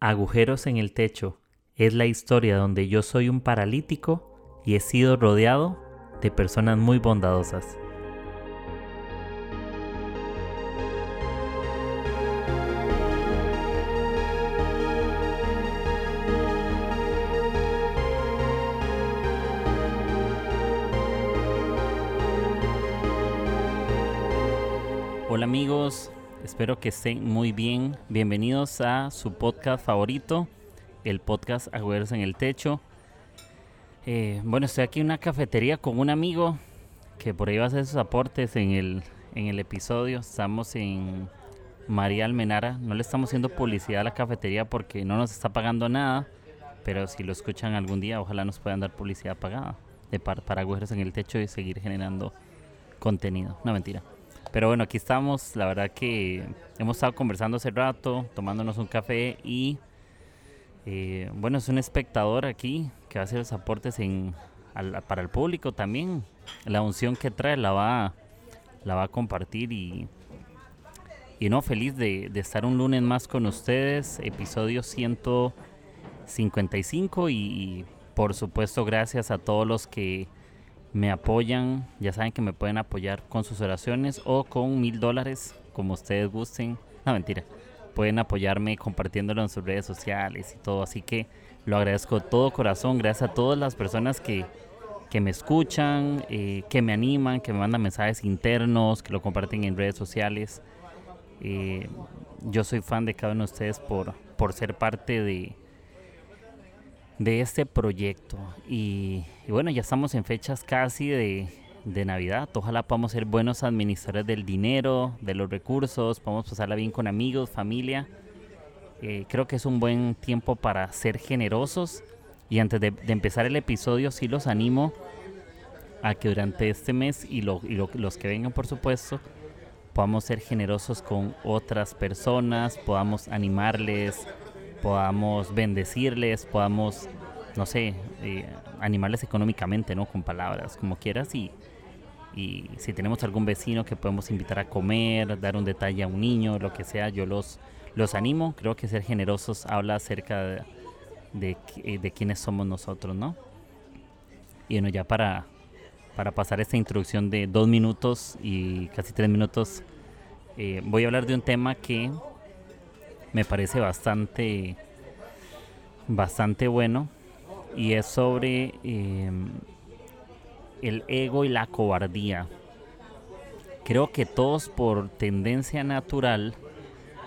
Agujeros en el techo es la historia donde yo soy un paralítico y he sido rodeado de personas muy bondadosas. Hola amigos, espero que estén muy bien. Bienvenidos a su podcast favorito, el podcast Agüeros en el Techo. Eh, bueno, estoy aquí en una cafetería con un amigo que por ahí va a hacer sus aportes en el, en el episodio. Estamos en María Almenara. No le estamos haciendo publicidad a la cafetería porque no nos está pagando nada. Pero si lo escuchan algún día, ojalá nos puedan dar publicidad pagada de para, para Agüeros en el Techo y seguir generando contenido. No mentira. Pero bueno, aquí estamos. La verdad que hemos estado conversando hace rato, tomándonos un café y eh, bueno, es un espectador aquí que va a hacer los aportes en, al- para el público también. La unción que trae la va, la va a compartir y, y no, feliz de, estar un lunes más con ustedes. Episodio 155 y, y por supuesto gracias a todos los que me apoyan. Ya saben que me pueden apoyar con sus oraciones o con mil dólares, como ustedes gusten. No, mentira. Pueden apoyarme compartiéndolo en sus redes sociales y todo. Así que lo agradezco de todo corazón. Gracias a todas las personas que, que me escuchan, eh, que me animan, que me mandan mensajes internos, que lo comparten en redes sociales. Eh, yo soy fan de cada uno de ustedes por, por ser parte de, de este proyecto. Y, bueno, ya estamos en fechas casi de, de Navidad. Ojalá podamos ser buenos administradores del dinero, de los recursos, podamos pasarla bien con amigos, familia. Eh, creo que es un buen tiempo para ser generosos. Y antes de, de empezar el episodio, sí los animo a que durante este mes y, lo- y lo- los que vengan, por supuesto, podamos ser generosos con otras personas, podamos animarles, podamos bendecirles, podamos, no sé, eh, animarles económicamente, ¿no? Con palabras, como quieras. Y, si tenemos algún vecino que podemos invitar a comer, dar un detalle a un niño, lo que sea, yo los, los animo. Creo que ser generosos habla acerca de, de, eh, de quiénes somos nosotros, ¿no? Y bueno, ya para, para pasar esta introducción de dos minutos y casi tres minutos, eh, voy a hablar de un tema que me parece bastante, bastante bueno y es sobre eh, el ego y la cobardía. Creo que todos por tendencia natural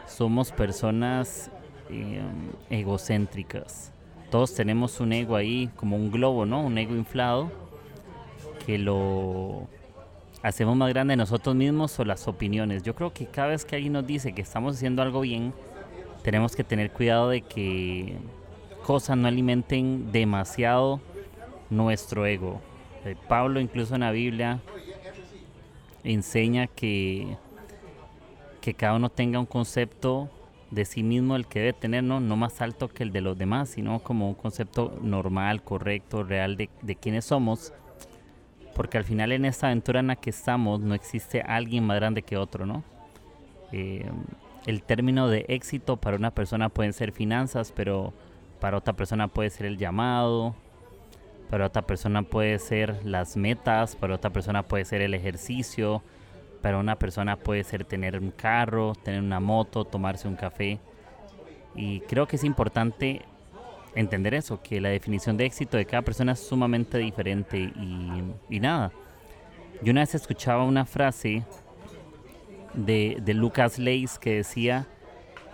somos personas eh, egocéntricas. Todos tenemos un ego ahí como un globo, ¿no? Un ego inflado que lo hacemos más grande de nosotros mismos o las opiniones. Yo creo que cada vez que alguien nos dice que estamos haciendo algo bien, tenemos que tener cuidado de que cosas no alimenten demasiado nuestro ego. Eh, Pablo incluso en la Biblia enseña que, que cada uno tenga un concepto de sí mismo el que debe tener, ¿no? no más alto que el de los demás, sino como un concepto normal, correcto, real de, de quiénes somos. Porque al final en esta aventura en la que estamos no existe alguien más grande que otro, ¿no? Eh, el término de éxito para una persona pueden ser finanzas, pero para otra persona puede ser el llamado, para otra persona puede ser las metas, para otra persona puede ser el ejercicio, para una persona puede ser tener un carro, tener una moto, tomarse un café. Y creo que es importante entender eso, que la definición de éxito de cada persona es sumamente diferente y, y nada. Yo una vez escuchaba una frase de, de Lucas Leis que decía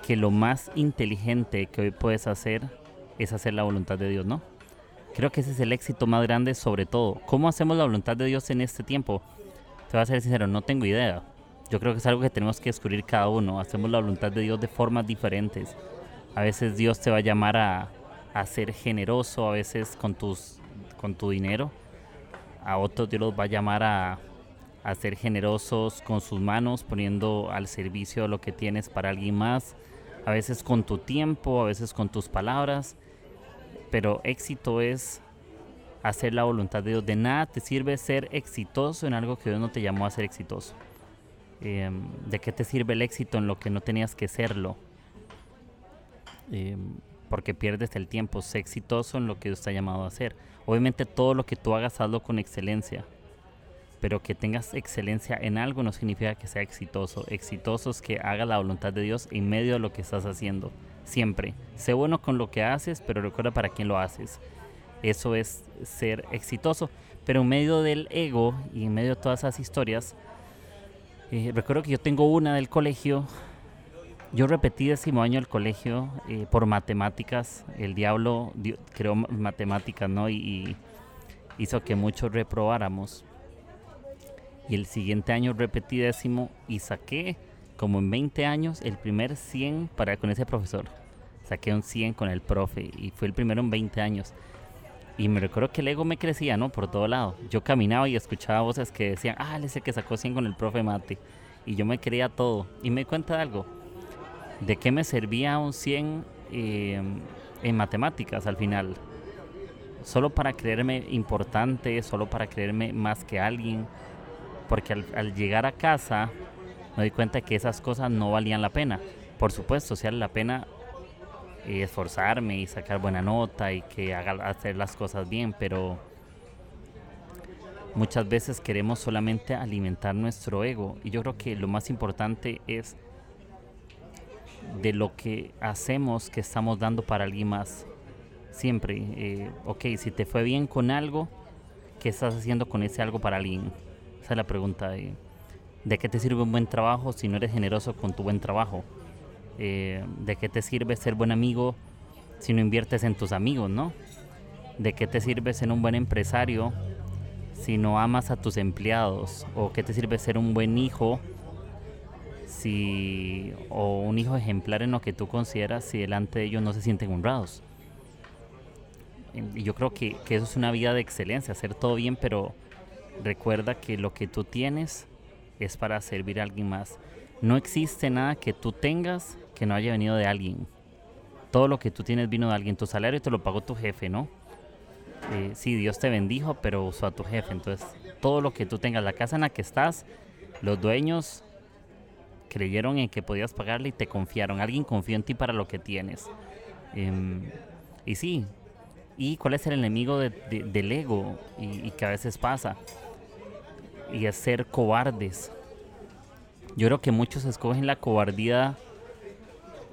que lo más inteligente que hoy puedes hacer es hacer la voluntad de Dios, ¿no? Creo que ese es el éxito más grande sobre todo. ¿Cómo hacemos la voluntad de Dios en este tiempo? Te voy a ser sincero, no tengo idea. Yo creo que es algo que tenemos que descubrir cada uno. Hacemos la voluntad de Dios de formas diferentes. A veces Dios te va a llamar a, a ser generoso, a veces con, tus, con tu dinero. A otros Dios los va a llamar a, a ser generosos con sus manos, poniendo al servicio lo que tienes para alguien más. A veces con tu tiempo, a veces con tus palabras. Pero éxito es hacer la voluntad de Dios. De nada te sirve ser exitoso en algo que Dios no te llamó a ser exitoso. Eh, ¿De qué te sirve el éxito en lo que no tenías que serlo? em, porque pierdes el tiempo. Sé exitoso en lo que está llamado a hacer. Obviamente todo lo que tú hagas, hazlo con excelencia. Pero que tengas excelencia en algo no significa que sea exitoso. Exitoso es que haga la voluntad de Dios en medio de lo que estás haciendo. Siempre. Sé bueno con lo que haces, pero recuerda para quién lo haces. Eso es ser exitoso. Pero en medio del ego y en medio de todas esas historias, eh, recuerdo que yo tengo una del colegio. Yo repetí décimo año del colegio eh, por matemáticas. El diablo creó matemáticas, ¿no? Y, hizo que muchos reprobáramos. Y el siguiente año repetí décimo y saqué, como en 20 años, el primer 100 para con ese profesor. Saqué un 100 con el profe y fue el primero en 20 años. Y me recuerdo que el ego me crecía, ¿no? Por todo lado. Yo caminaba y escuchaba voces que decían, ah, él es el que sacó 100 con el profe Mate. Y yo me creía todo. Y me di cuenta de algo. ¿De qué me servía un 100 eh, en matemáticas al final? Solo para creerme importante, solo para creerme más que alguien. Porque al, llegar a casa me di cuenta que esas cosas no valían la pena. Por supuesto, si vale la pena y esforzarme y sacar buena nota y que haga hacer las cosas bien, pero muchas veces queremos solamente alimentar nuestro ego y yo creo que lo más importante es de lo que hacemos que estamos dando para alguien más. Siempre, eh, ok, si te fue bien con algo, ¿qué estás haciendo con ese algo para alguien? Esa es la pregunta. De, ¿De qué te sirve un buen trabajo si no eres generoso con tu buen trabajo? Eh, ¿De qué te sirve ser buen amigo si no inviertes en tus amigos, no? ¿De qué te sirve ser un buen empresario si no amas a tus empleados? ¿O qué te sirve ser un buen hijo si o un hijo ejemplar en lo que tú consideras si delante de ellos no se sienten honrados? Y yo creo que, que eso es una vida de excelencia, hacer todo bien, pero recuerda que lo que tú tienes es para servir a alguien más. No existe nada que tú tengas que no haya venido de alguien. Todo lo que tú tienes vino de alguien. Tu salario te lo pagó tu jefe, ¿no? Eh, sí, Dios te bendijo, pero usó a tu jefe. Entonces, todo lo que tú tengas, la casa en la que estás, los dueños creyeron en que podías pagarle y te confiaron. Alguien confió en ti para lo que tienes. Em, y sí, ¿y cuál es el enemigo del ego? Y, y que a veces pasa. Y es ser cobardes. Yo creo que muchos escogen la cobardía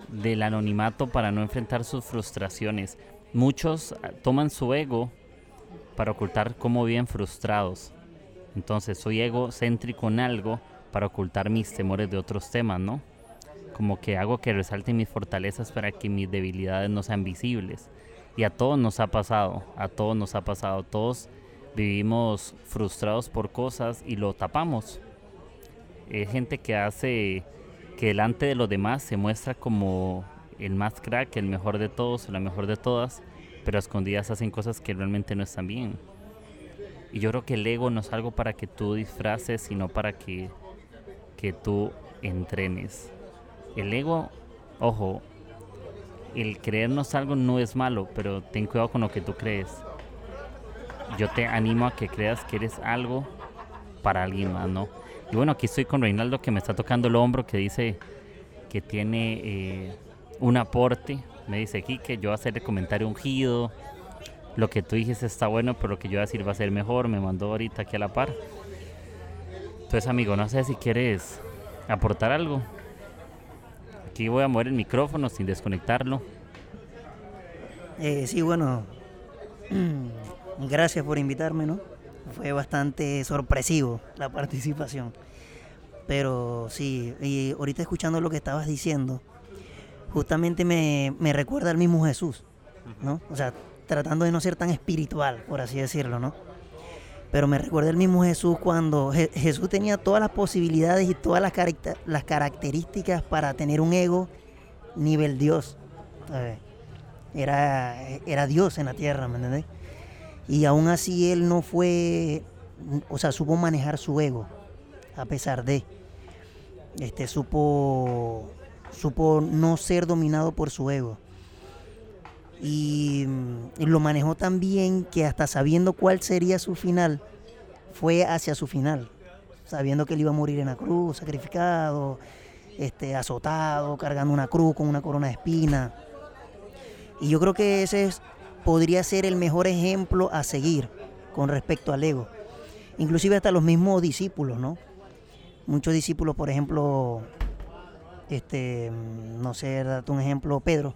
del anonimato para no enfrentar sus frustraciones. Muchos ah, toman su ego para ocultar cómo viven frustrados. Entonces soy egocéntrico en algo para ocultar mis temores de otros temas, ¿no? Como que hago que resalten mis fortalezas para que mis debilidades no sean visibles. Y a todos nos ha pasado, a todos nos ha pasado, todos vivimos frustrados por cosas y lo tapamos. Hay gente que hace que delante de los demás se muestra como el más crack, el mejor de todos la mejor de todas, pero a escondidas hacen cosas que realmente no están bien. Y yo creo que el ego no es algo para que tú disfraces, sino para que, que tú entrenes. El ego, ojo, el creernos algo no es malo, pero ten cuidado con lo que tú crees. Yo te animo a que creas que eres algo para alguien más, ¿no? Y bueno, aquí estoy con Reinaldo que me está tocando el hombro, que dice que tiene eh, un aporte. Me dice aquí que yo voy a hacer el comentario ungido. Lo que tú dices está bueno, pero lo que yo voy a decir va a ser mejor. Me mandó ahorita aquí a la par. Entonces, amigo, no sé si quieres aportar algo. Aquí voy a mover el micrófono sin desconectarlo. Eh, sí, bueno, gracias por invitarme, ¿no? fue bastante sorpresivo la participación. Pero sí, y ahorita escuchando lo que estabas diciendo, justamente me, recuerda al mismo Jesús, ¿no? O sea, tratando de no ser tan espiritual, por así decirlo, ¿no? Pero me recuerda el mismo Jesús cuando Jesús tenía todas las posibilidades y todas las, las características para tener un ego nivel Dios. Era, era Dios en la tierra, ¿me entendés? Y aún así él no fue, o sea, supo manejar su ego, a pesar de, este, supo, supo no ser dominado por su ego. Y, lo manejó tan bien que hasta sabiendo cuál sería su final, fue hacia su final, sabiendo que él iba a morir en la cruz, sacrificado, este, azotado, cargando una cruz con una corona de espina. Y yo creo que ese es, podría ser el mejor ejemplo a seguir con respecto al ego. Inclusive hasta los mismos discípulos, ¿no? Muchos discípulos, por ejemplo, este, no sé, date un ejemplo, Pedro,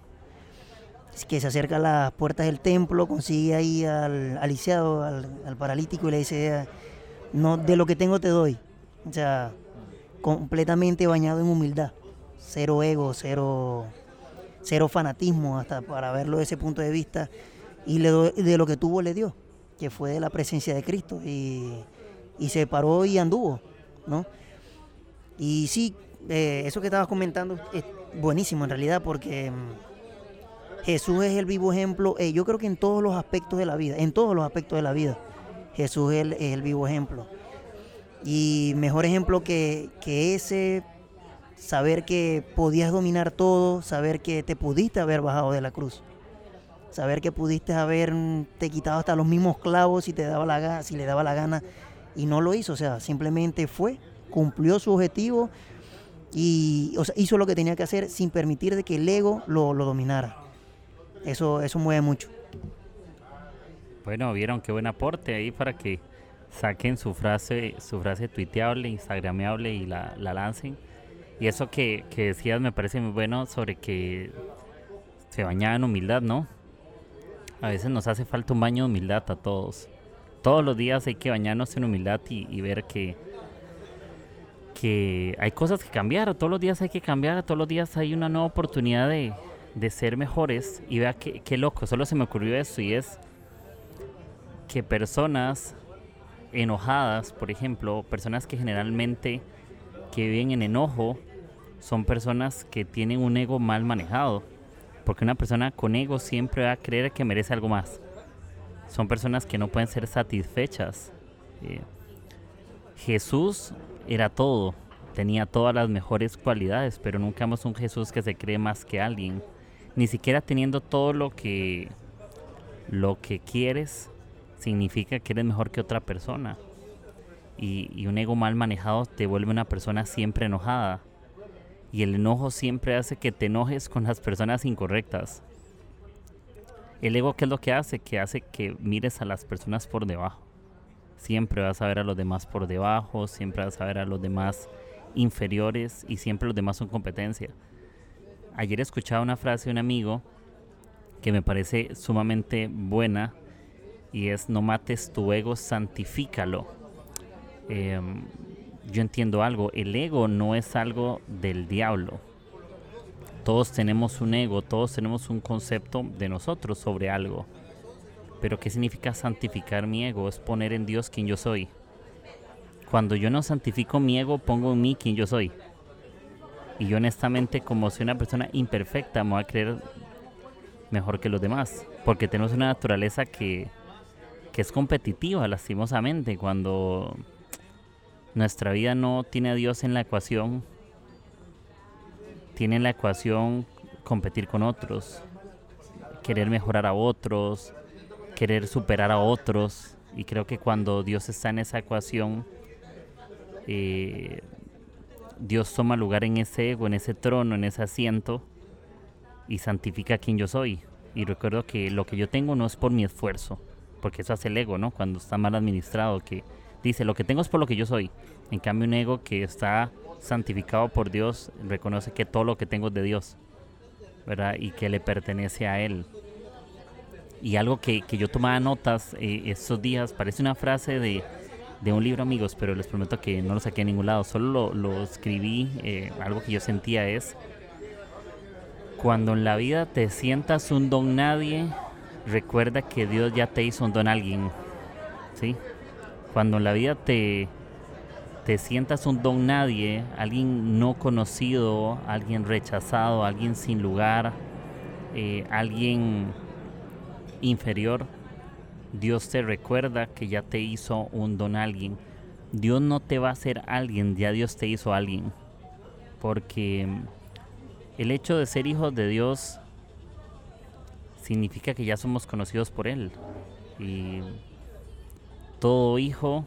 que se acerca a las puertas del templo, consigue ahí al, aliciado, al, paralítico y le dice, no, de lo que tengo te doy. O sea, completamente bañado en humildad, cero ego, cero, cero fanatismo, hasta para verlo desde ese punto de vista, y le de lo que tuvo le dio, que fue de la presencia de Cristo, y, y se paró y anduvo, ¿no? Y sí, eh, eso que estabas comentando es buenísimo en realidad, porque mm, Jesús es el vivo ejemplo, eh, yo creo que en todos los aspectos de la vida, en todos los aspectos de la vida, Jesús es el, vivo ejemplo. Y mejor ejemplo que, que ese, saber que podías dominar todo, saber que te pudiste haber bajado de la cruz, saber que pudiste haberte quitado hasta los mismos clavos si te daba la si le daba la gana y no lo hizo, o sea, simplemente fue, cumplió su objetivo y hizo lo que tenía que hacer sin permitir de que el ego lo, lo dominara. Eso, eso mueve mucho. Bueno, vieron qué buen aporte ahí para que saquen su frase, su frase tuiteable, instagrameable y la, la lancen. Y eso que, que, decías me parece muy bueno sobre que se bañaba en humildad, ¿no? A veces nos hace falta un baño de humildad a todos. Todos los días hay que bañarnos en humildad y, ver que, que hay cosas que cambiar. Todos los días hay que cambiar, todos los días hay una nueva oportunidad de, de ser mejores. Y vea qué, qué loco, solo se me ocurrió eso y es que personas enojadas, por ejemplo, personas que generalmente que viven en enojo, son personas que tienen un ego mal manejado. Porque una persona con ego siempre va a creer que merece algo más. Son personas que no pueden ser satisfechas. Eh, Jesús era todo, tenía todas las mejores cualidades, pero nunca vemos un Jesús que se cree más que alguien. Ni siquiera teniendo todo lo que lo que quieres, significa que eres mejor que otra persona. Y, un ego mal manejado te vuelve una persona siempre enojada. Y el enojo siempre hace que te enojes con las personas incorrectas. El ego, ¿qué es lo que hace? Que hace que mires a las personas por debajo. Siempre vas a ver a los demás por debajo, siempre vas a ver a los demás inferiores y siempre los demás son competencia. Ayer escuchaba una frase de un amigo que me parece sumamente buena y es no mates tu ego, santifícalo. Em, yo entiendo algo, el ego no es algo del diablo. Todos tenemos un ego, todos tenemos un concepto de nosotros sobre algo. Pero ¿qué significa santificar mi ego? Es poner en Dios quien yo soy. Cuando yo no santifico mi ego, pongo en mí quien yo soy. Y yo honestamente, como soy una persona imperfecta, me voy a creer mejor que los demás. Porque tenemos una naturaleza que que es competitiva, lastimosamente, cuando nuestra vida no tiene a Dios en la ecuación, tiene en la ecuación competir con otros, querer mejorar a otros, querer superar a otros, y creo que cuando Dios está en esa ecuación, eh, Dios toma lugar en ese ego, en ese trono, en ese asiento, y santifica quien yo soy. Y recuerdo que lo que yo tengo no es por mi esfuerzo, porque eso hace el ego, ¿no? Cuando está mal administrado, que dice, lo que tengo es por lo que yo soy. En cambio, un ego que está santificado por Dios reconoce que todo lo que tengo es de Dios, ¿verdad? Y que le pertenece a Él. Y algo que, que yo tomaba notas eh, estos días, parece una frase de, de, un libro, amigos, pero les prometo que no lo saqué a ningún lado, solo lo, escribí, eh, algo que yo sentía es, cuando en la vida te sientas un don nadie, recuerda que Dios ya te hizo un don alguien. ¿sí? Cuando en la vida te, te sientas un don nadie, alguien no conocido, alguien rechazado, alguien sin lugar, eh, alguien inferior, Dios te recuerda que ya te hizo un don alguien. Dios no te va a hacer alguien, ya Dios te hizo alguien. Porque el hecho de ser hijos de Dios significa que ya somos conocidos por Él. Y todo hijo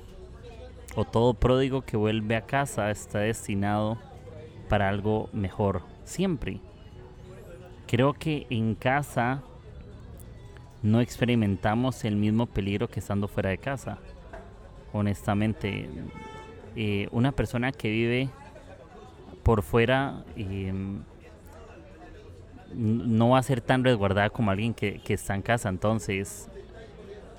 o todo pródigo que vuelve a casa está destinado para algo mejor, siempre. Creo que en casa no experimentamos el mismo peligro que estando fuera de casa. Honestamente, eh, una persona que vive por fuera em, no va a ser tan resguardada como alguien que, que, está en casa. Entonces,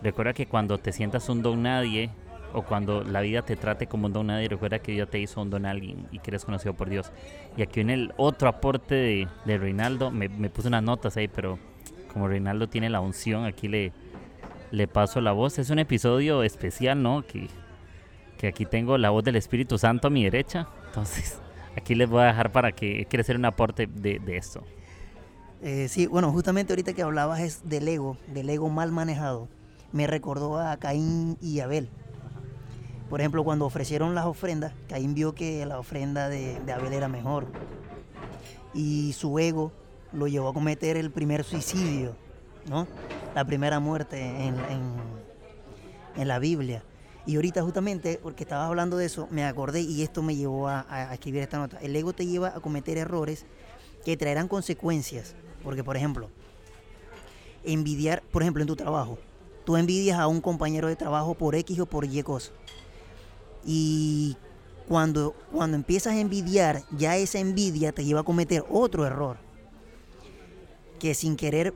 recuerda que cuando te sientas un don nadie o cuando la vida te trate como un don nadie, recuerda que Dios te hizo un don alguien y que eres conocido por Dios. Y aquí en el otro aporte de, de Reinaldo, me, me puse unas notas ahí, pero como Reinaldo tiene la unción, aquí le, le paso la voz. Es un episodio especial, ¿no? Que, que aquí tengo la voz del Espíritu Santo a mi derecha. Entonces, aquí les voy a dejar para que quiera hacer un aporte de, de esto. Eh, sí, bueno, justamente ahorita que hablabas es del ego, del ego mal manejado, me recordó a Caín y Abel. Por ejemplo, cuando ofrecieron las ofrendas, Caín vio que la ofrenda de, Abel era mejor. Y su ego lo llevó a cometer el primer suicidio, ¿no? La primera muerte en, en, la Biblia. Y ahorita justamente, porque estaba hablando de eso, me acordé y esto me llevó a, a, escribir esta nota. El ego te lleva a cometer errores que traerán consecuencias. Porque, por ejemplo, envidiar, por ejemplo, en tu trabajo, tú envidias a un compañero de trabajo por X o por Y cosa. Y cuando, cuando empiezas a envidiar, ya esa envidia te lleva a cometer otro error. Que sin querer,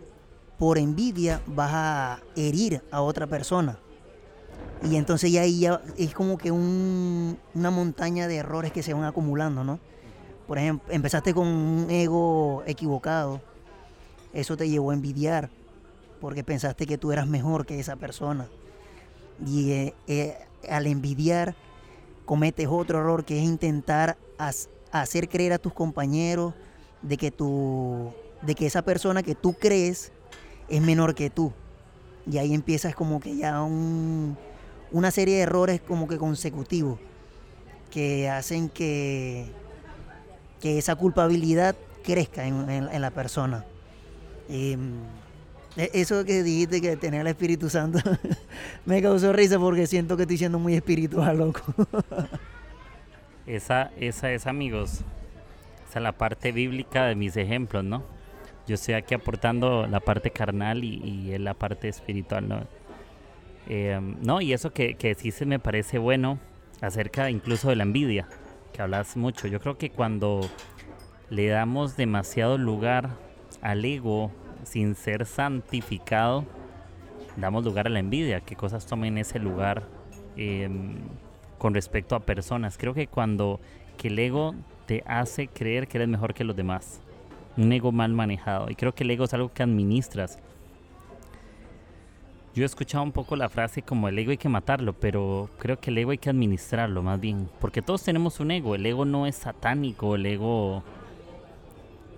por envidia, vas a herir a otra persona. Y entonces ya ahí ya es como que un, una montaña de errores que se van acumulando, ¿no? Por ejemplo, empezaste con un ego equivocado. Eso te llevó a envidiar porque pensaste que tú eras mejor que esa persona. Y eh, eh, al envidiar cometes otro error que es intentar hacer creer a tus compañeros de que, tu, de que esa persona que tú crees es menor que tú. Y ahí empiezas como que ya un, una serie de errores como que consecutivos que hacen que, que esa culpabilidad crezca en, la persona. Eh, eso que dijiste que tener el Espíritu Santo me causó risa porque siento que estoy siendo muy espiritual, loco. esa, esa es, amigos, esa es la parte bíblica de mis ejemplos, ¿no? Yo estoy aquí aportando la parte carnal y, y la parte espiritual, ¿no? Eh, no, y eso que, que sí se me parece bueno acerca incluso de la envidia, que hablas mucho. Yo creo que cuando le damos demasiado lugar al ego sin ser santificado, damos lugar a la envidia, que cosas tomen ese lugar eh, con respecto a personas. Creo que cuando que el ego te hace creer que eres mejor que los demás, un ego mal manejado, y creo que el ego es algo que administras. Yo he escuchado un poco la frase como el ego hay que matarlo, pero creo que el ego hay que administrarlo más bien, porque todos tenemos un ego, el ego no es satánico, el ego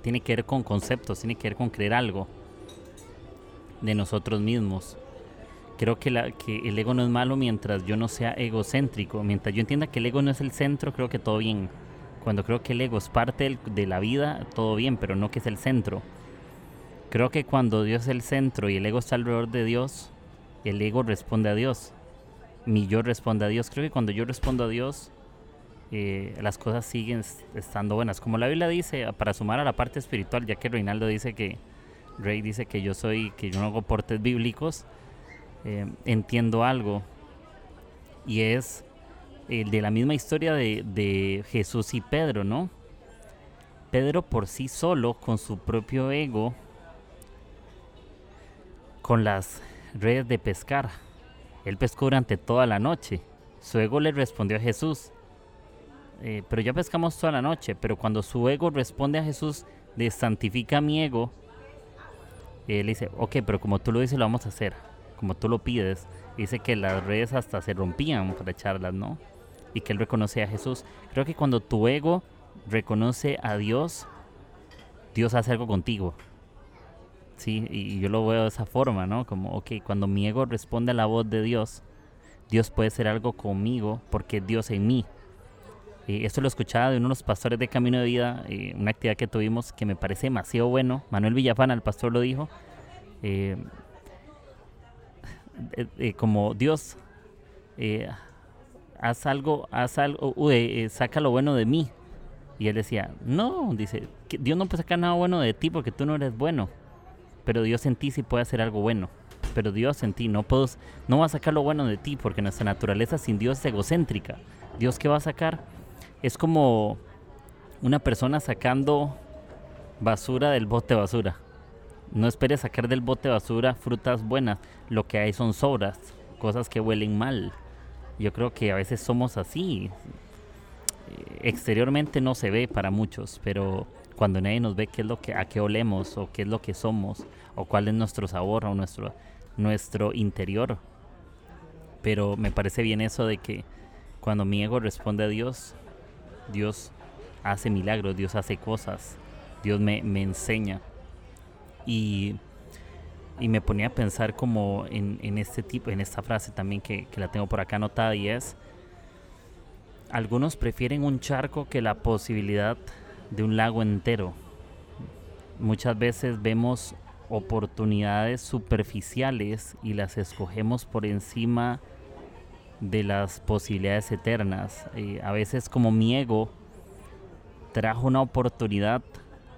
tiene que ver con conceptos, tiene que ver con creer algo de nosotros mismos. Creo que, el ego no es malo mientras yo no sea egocéntrico. Mientras yo entienda que el ego no es el centro, creo que todo bien. Cuando creo que el ego es parte de la vida, todo bien, pero no que es el centro. Creo que cuando Dios es el centro y el ego está alrededor de Dios, el ego responde a Dios. Mi yo responde a Dios. Creo que cuando yo respondo a Dios, las cosas siguen estando buenas. Como la Biblia dice, para sumar a la parte espiritual, ya que Reinaldo dice que, Rey dice que yo soy, que yo no hago portes bíblicos, eh, entiendo algo. Y es el de la misma historia de, de Jesús y Pedro, ¿no? Pedro por sí solo, con su propio ego, con las redes de pescar. Él pescó durante toda la noche. Su ego le respondió a Jesús. Eh, pero ya pescamos toda la noche. Pero cuando su ego responde a Jesús, de santifica mi ego, él dice, ok, pero como tú lo dices, lo vamos a hacer. Como tú lo pides. Dice que las redes hasta se rompían para echarlas, ¿no? Y que él reconoce a Jesús. Creo que cuando tu ego reconoce a Dios, Dios hace algo contigo. Sí, y yo lo veo de esa forma, ¿no? Como, ok, cuando mi ego responde a la voz de Dios, Dios puede hacer algo conmigo porque Dios en mí. Eh, esto lo escuchaba de uno de los pastores de Camino de Vida, eh, una actividad que tuvimos que me parece demasiado bueno. Manuel Villafana, el pastor, lo dijo. Eh, como Dios, haz algo, haz algo, saca lo bueno de mí. Y él decía, no, dice, Dios no puede sacar nada bueno de ti porque tú no eres bueno pero Dios en ti sí puede hacer algo bueno. pero Dios en ti. No, puedes, no va a sacar lo bueno de ti porque nuestra naturaleza sin Dios es egocéntrica. Dios que va a sacar es como una persona sacando basura del bote basura. No esperes sacar del bote basura frutas buenas. Lo que hay son sobras, cosas que huelen mal. Yo creo que a veces somos así. Exteriormente no se ve para muchos, pero cuando nadie nos ve qué es lo que a qué olemos o qué es lo que somos o cuál es nuestro sabor o nuestro nuestro interior. Pero me parece bien eso de que cuando mi ego responde a Dios, Dios hace milagros, Dios hace cosas, Dios me, enseña. Y, y, me ponía a pensar como en, en, este tipo, en esta frase también que, que la tengo por acá anotada y es, algunos prefieren un charco que la posibilidad de un lago entero. Muchas veces vemos oportunidades superficiales y las escogemos por encima de las posibilidades eternas. Eh, a veces como mi ego trajo una oportunidad,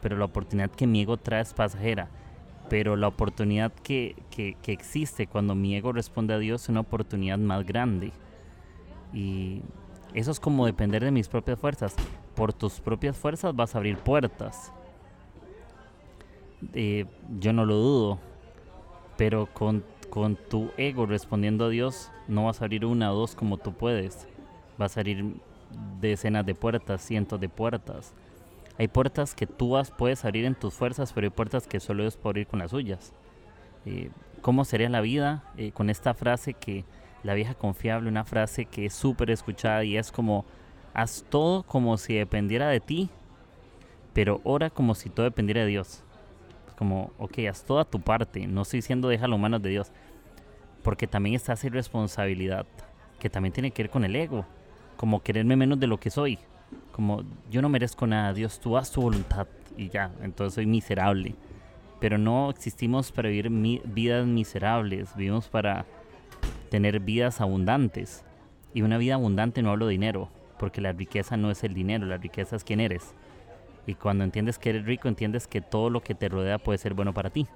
pero la oportunidad que mi ego trae es pasajera. Pero la oportunidad que, que, que existe cuando mi ego responde a Dios es una oportunidad más grande. Y eso es como depender de mis propias fuerzas. Por tus propias fuerzas vas a abrir puertas. Eh, yo no lo dudo. Pero con, con, tu ego respondiendo a Dios, no vas a abrir una o dos como tú puedes. Vas a abrir decenas de puertas, cientos de puertas. Hay puertas que tú vas, puedes abrir en tus fuerzas, pero hay puertas que solo es por ir con las suyas. Eh, ¿Cómo sería la vida eh, con esta frase que la vieja confiable, una frase que es súper escuchada y es como, haz todo como si dependiera de ti, pero ora como si todo dependiera de Dios. Como, ok, haz toda tu parte, no estoy diciendo déjalo en manos de Dios, porque también está esa irresponsabilidad, que también tiene que ver con el ego, como quererme menos de lo que soy, como yo no merezco nada, Dios, tú haz tu voluntad y ya, entonces soy miserable. Pero no existimos para vivir vidas miserables, vivimos para tener vidas abundantes. Y una vida abundante no hablo de dinero, porque la riqueza no es el dinero, la riqueza es quién eres. Y cuando entiendes que eres rico, entiendes que todo lo que te rodea puede ser bueno para ti.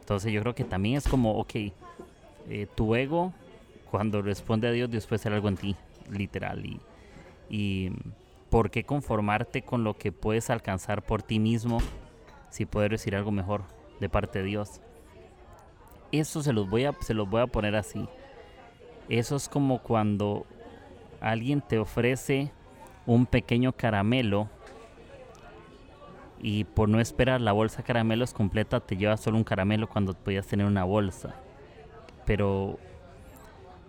Entonces yo creo que también es como, ok, eh, tu ego, cuando responde a Dios, Dios puede hacer algo en ti, literal. Y, y ¿por qué conformarte con lo que puedes alcanzar por ti mismo si puedes recibir algo mejor de parte de Dios? Eso se los voy a, se los voy a poner así. Eso es como cuando alguien te ofrece un pequeño caramelo y por no esperar la bolsa caramelos completa te llevas solo un caramelo cuando podías tener una bolsa. Pero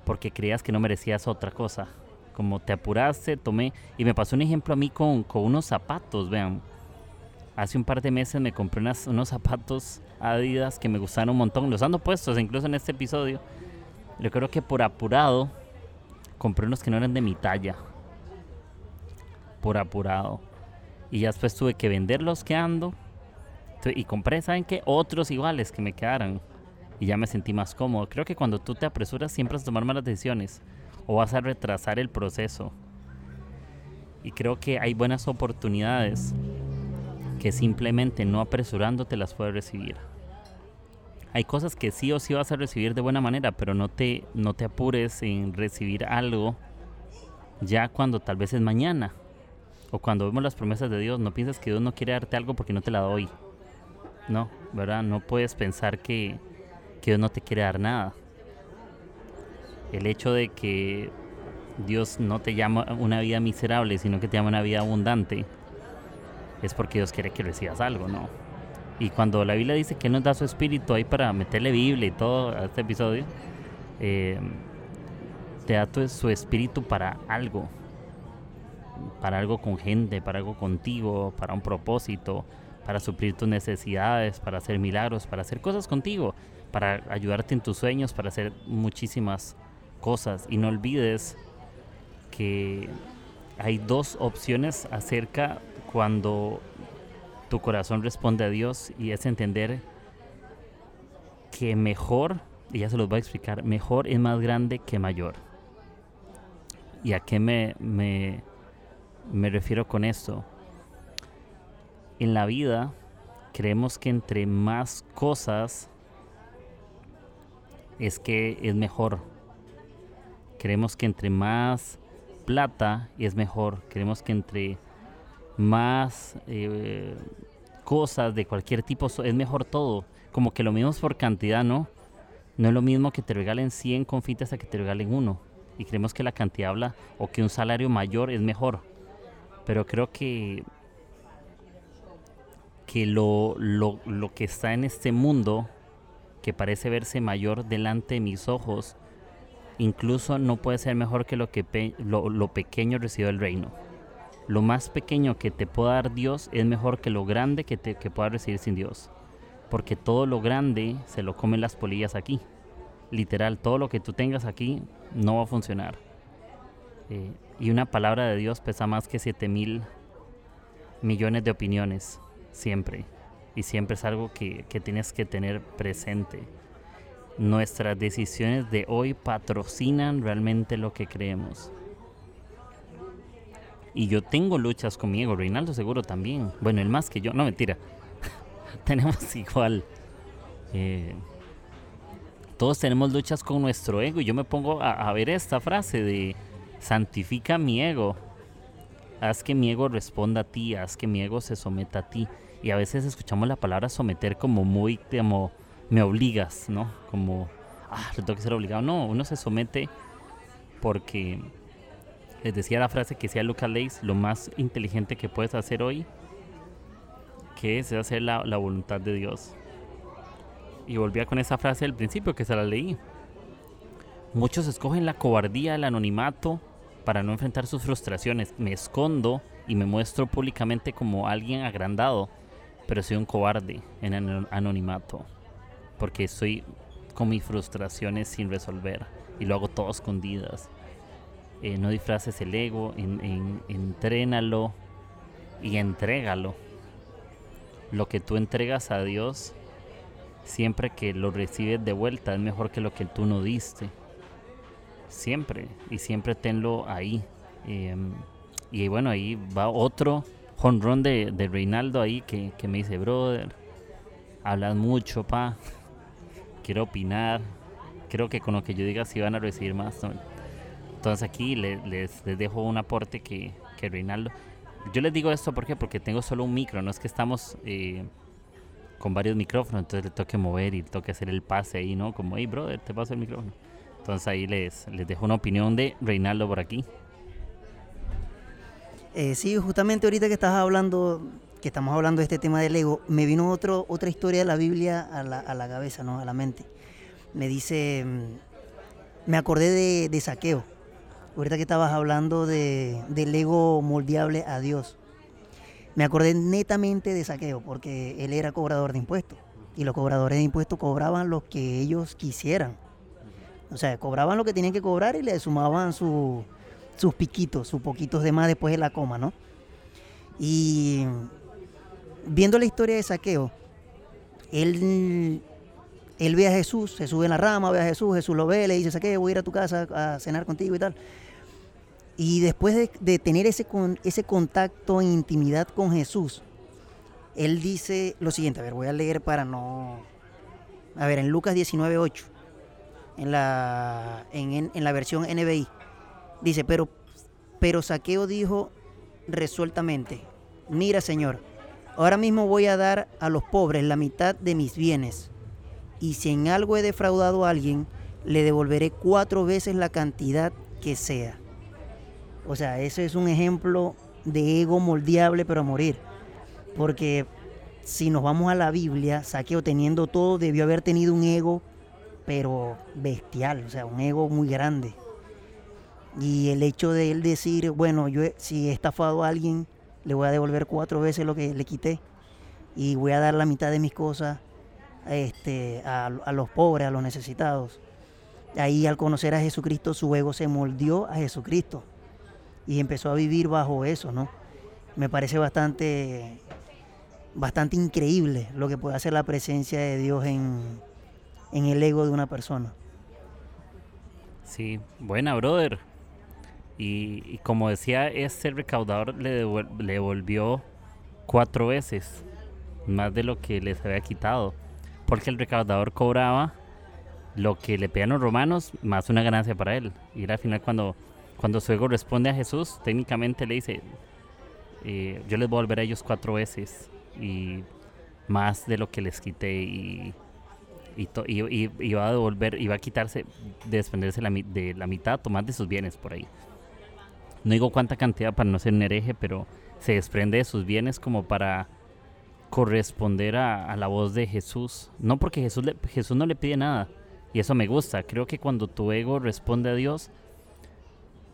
porque creías que no merecías otra cosa. Como te apuraste, tomé... Y me pasó un ejemplo a mí con, con unos zapatos, vean hace un par de meses me compré unos zapatos Adidas que me gustaron un montón. Los ando puestos incluso en este episodio. Yo creo que por apurado compré unos que no eran de mi talla. Por apurado. Y ya después tuve que vender los que ando. Y compré, ¿saben qué? Otros iguales que me quedaran. Y ya me sentí más cómodo. Creo que cuando tú te apresuras siempre vas a tomar malas decisiones. O vas a retrasar el proceso. Y creo que hay buenas oportunidades que simplemente no apresurándote las puedes recibir. Hay cosas que sí o sí vas a recibir de buena manera, pero no te, no te apures en recibir algo ya cuando tal vez es mañana. O cuando vemos las promesas de Dios, no pienses que Dios no quiere darte algo porque no te la doy. No, ¿verdad? No puedes pensar que, que Dios no te quiere dar nada. El hecho de que Dios no te llama una vida miserable, sino que te llama una vida abundante, es porque Dios quiere que recibas algo, ¿no? Y cuando la Biblia dice que nos da su espíritu ahí para meterle Biblia y todo a este episodio, eh, te da su espíritu para algo, para algo con gente, para algo contigo, para un propósito, para suplir tus necesidades, para hacer milagros, para hacer cosas contigo, para ayudarte en tus sueños, para hacer muchísimas cosas. Y no olvides que hay dos opciones acerca cuando tu corazón responde a Dios y es entender que mejor, y ya se los voy a explicar, mejor es más grande que mayor. ¿Y a qué me, me, me refiero con esto? En la vida creemos que entre más cosas es que es mejor. Creemos que entre más plata es mejor. Creemos que entre más eh, cosas de cualquier tipo es mejor todo. Como que lo mismo es por cantidad, ¿no? No es lo mismo que te regalen 100 confites a que te regalen uno. Y creemos que la cantidad habla o que un salario mayor es mejor. Pero creo que que lo, lo, lo, que está en este mundo, que parece verse mayor delante de mis ojos, incluso no puede ser mejor que lo, que lo, pequeño recibe el reino. Lo más pequeño que te pueda dar Dios es mejor que lo grande que, te, que puedas recibir sin Dios. Porque todo lo grande se lo comen las polillas aquí. Literal, todo lo que tú tengas aquí no va a funcionar. Eh, y una palabra de Dios pesa más que 7 mil millones de opiniones siempre. Y siempre es algo que, tienes que tener presente. Nuestras decisiones de hoy patrocinan realmente lo que creemos. Y yo tengo luchas conmigo, Reinaldo seguro también. Bueno, el más que yo, no mentira. tenemos igual. Eh, todos tenemos luchas con nuestro ego. Y yo me pongo a, a, ver esta frase de santifica mi ego. Haz que mi ego responda a ti, haz que mi ego se someta a ti y a veces escuchamos la palabra someter como muy, como, me obligas, ¿no? Como, ah, tengo que ser obligado. No, uno se somete porque, les decía la frase que decía Luca Leis, lo más inteligente que puedes hacer hoy, que es hacer la, la voluntad de Dios. Y volvía con esa frase al principio que se la leí. Muchos escogen la cobardía, el anonimato, para no enfrentar sus frustraciones. Me escondo y me muestro públicamente como alguien agrandado pero soy un cobarde en anonimato, porque estoy con mis frustraciones sin resolver y lo hago todo escondidas. Eh, no disfraces el ego, en, entrénalo y entrégalo. Lo que tú entregas a Dios, siempre que lo recibes de vuelta, es mejor que lo que tú no diste. Siempre, y siempre tenlo ahí. Em, y bueno, ahí va otro jonrón de, Reinaldo ahí que, me dice, brother, hablas mucho, pa. Quiero opinar. Creo que con lo que yo diga sí van a recibir más. Entonces aquí les, les, dejo un aporte que, que Reinaldo... Yo les digo esto ¿por porque tengo solo un micro, no es que estamos eh, con varios micrófonos, entonces le toque mover y toque hacer el pase ahí, ¿no? Como, hey, brother, te paso el micrófono. Entonces ahí les, les dejo una opinión de Reinaldo por aquí. Eh, sí, justamente ahorita que estás hablando, que estamos hablando de este tema del ego, me vino otro, otra historia de la Biblia a la, a la cabeza, ¿no? A la mente. Me dice, mm, me acordé de, saqueo. Ahorita que estabas hablando de, del ego moldeable a Dios. Me acordé netamente de saqueo, porque él era cobrador de impuestos. Y los cobradores de impuestos cobraban lo que ellos quisieran. O sea, cobraban lo que tenían que cobrar y le sumaban su, sus piquitos, sus poquitos de más después de la coma, ¿no? Y viendo la historia de Saqueo, él, él ve a Jesús, se sube en la rama, ve a Jesús, Jesús lo ve, le dice, Saqueo, voy a ir a tu casa a cenar contigo y tal. Y después de, tener ese, ese contacto e intimidad con Jesús, él dice lo siguiente, a ver, voy a leer para no... A ver, en Lucas 19.8, en la, en, en la versión NBI. Dice, pero, pero Saqueo dijo resueltamente, mira Señor, ahora mismo voy a dar a los pobres la mitad de mis bienes, y si en algo he defraudado a alguien, le devolveré cuatro veces la cantidad que sea. O sea, ese es un ejemplo de ego moldeable pero a morir. Porque si nos vamos a la Biblia, Saqueo teniendo todo debió haber tenido un ego pero bestial, o sea, un ego muy grande. Y el hecho de él decir, bueno, yo si he estafado a alguien, le voy a devolver cuatro veces lo que le quité y voy a dar la mitad de mis cosas este, a, los pobres, a los necesitados. Ahí al conocer a Jesucristo, su ego se moldeó a Jesucristo y empezó a vivir bajo eso, ¿no? Me parece bastante, bastante increíble lo que puede hacer la presencia de Dios en, en el ego de una persona. Sí, buena, brother. Y, como decía, ese recaudador le, devolvió cuatro veces más de lo que les había quitado. Porque el recaudador cobraba lo que le pedían los romanos, más una ganancia para él. Y al final cuando, cuando su ego responde a Jesús, técnicamente le dice, eh, yo les voy a volver a ellos cuatro veces y más de lo que les quité y, y, va a devolver, y va a quitarse, de desprenderse de la mitad más de sus bienes por ahí. No digo cuánta cantidad para no ser un hereje, pero se desprende de sus bienes como para corresponder a, la voz de Jesús. No porque Jesús, Jesús no le pide nada. Y eso me gusta. Creo que cuando tu ego responde a Dios,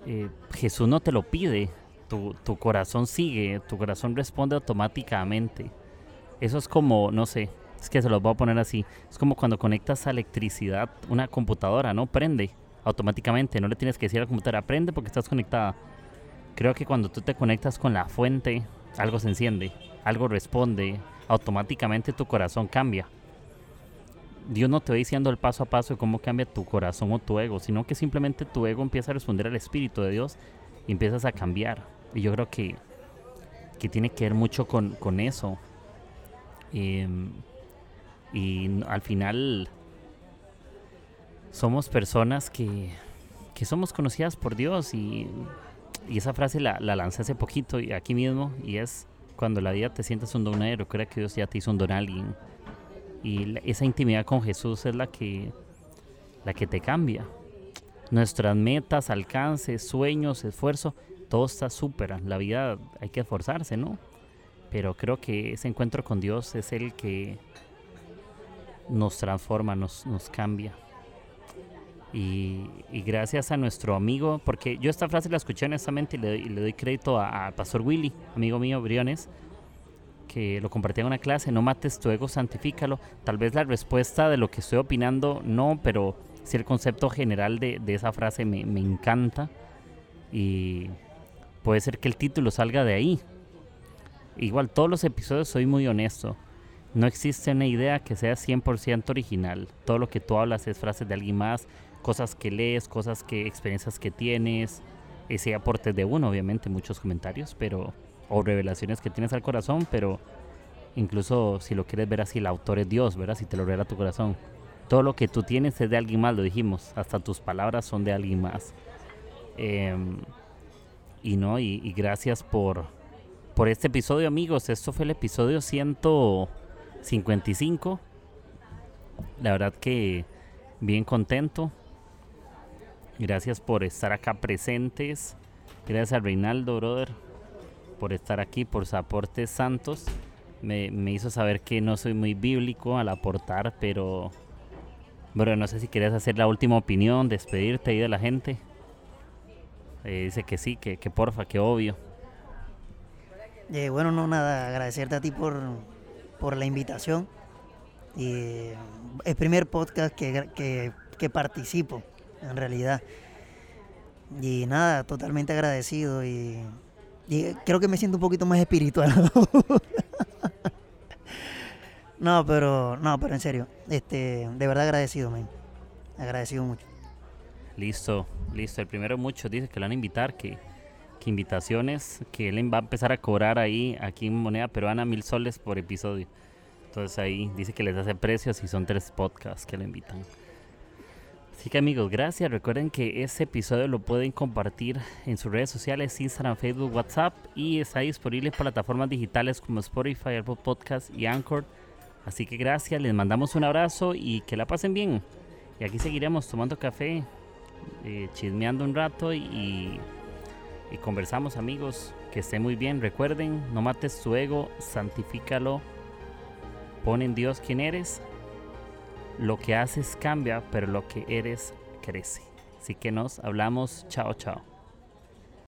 eh, Jesús no te lo pide. Tu, tu, corazón sigue, tu corazón responde automáticamente. Eso es como, no sé, es que se los voy a poner así. Es como cuando conectas a electricidad una computadora, ¿no? Prende automáticamente. No le tienes que decir a la computadora, prende porque estás conectada. Creo que cuando tú te conectas con la fuente, algo se enciende, algo responde, automáticamente tu corazón cambia. Dios no te va diciendo el paso a paso de cómo cambia tu corazón o tu ego, sino que simplemente tu ego empieza a responder al Espíritu de Dios y empiezas a cambiar. Y yo creo que, que tiene que ver mucho con, con eso. Em, y al final somos personas que, que somos conocidas por Dios y esa frase la, la lancé hace poquito y aquí mismo y es cuando la vida te sientes un donadero, recuerda que Dios ya te hizo un don alguien. Y esa intimidad con Jesús es la que, la que te cambia. Nuestras metas, alcances, sueños, esfuerzo, todo está súper. La vida hay que esforzarse, ¿no? Pero creo que ese encuentro con Dios es el que nos transforma, nos, nos cambia. Y, gracias a nuestro amigo, porque yo esta frase la escuché honestamente y le, le doy crédito al pastor Willy, amigo mío, Briones, que lo compartía en una clase, no mates tu ego, santifícalo. Tal vez la respuesta de lo que estoy opinando, no, pero sí el concepto general de, de esa frase me, me encanta. Y puede ser que el título salga de ahí. Igual todos los episodios soy muy honesto. No existe una idea que sea 100% original. Todo lo que tú hablas es frases de alguien más cosas que lees, cosas que, experiencias que tienes, ese aporte de uno, obviamente, muchos comentarios, pero, o revelaciones que tienes al corazón, pero incluso si lo quieres ver así, el autor es Dios, ¿verdad? Si te lo revela tu corazón. Todo lo que tú tienes es de alguien más, lo dijimos, hasta tus palabras son de alguien más. Em, y no, y, y, gracias por, por este episodio, amigos. Esto fue el episodio 155. La verdad que bien contento. Gracias por estar acá presentes. Gracias a Reinaldo, brother, por estar aquí, por sus aportes santos. Me, hizo saber que no soy muy bíblico al aportar, pero... Bueno, no sé si querías hacer la última opinión, despedirte ahí de la gente. Eh, dice que sí, que, que porfa, que obvio. Eh, bueno, no nada, agradecerte a ti por, por la invitación. Y el primer podcast que, que, participo en realidad. Y nada, totalmente agradecido y, creo que me siento un poquito más espiritual. no, pero no, pero en serio, este, de verdad agradecido, man. Agradecido mucho. Listo, listo. El primero muchos dice que lo van a invitar, que, invitaciones, que él va a empezar a cobrar ahí, aquí en moneda peruana, mil soles por episodio. Entonces ahí dice que les hace precios y son tres podcasts que lo invitan. Así que amigos, gracias. Recuerden que este episodio lo pueden compartir en sus redes sociales, Instagram, Facebook, WhatsApp y está disponible en plataformas digitales como Spotify, Apple Podcast y Anchor. Así que gracias, les mandamos un abrazo y que la pasen bien. Y aquí seguiremos tomando café, eh, chismeando un rato y, y conversamos amigos. Que esté muy bien. Recuerden, no mates tu ego, santifícalo. Pon en Dios quién eres lo que haces cambia, pero lo que eres crece. Así que nos hablamos. Chao, chao.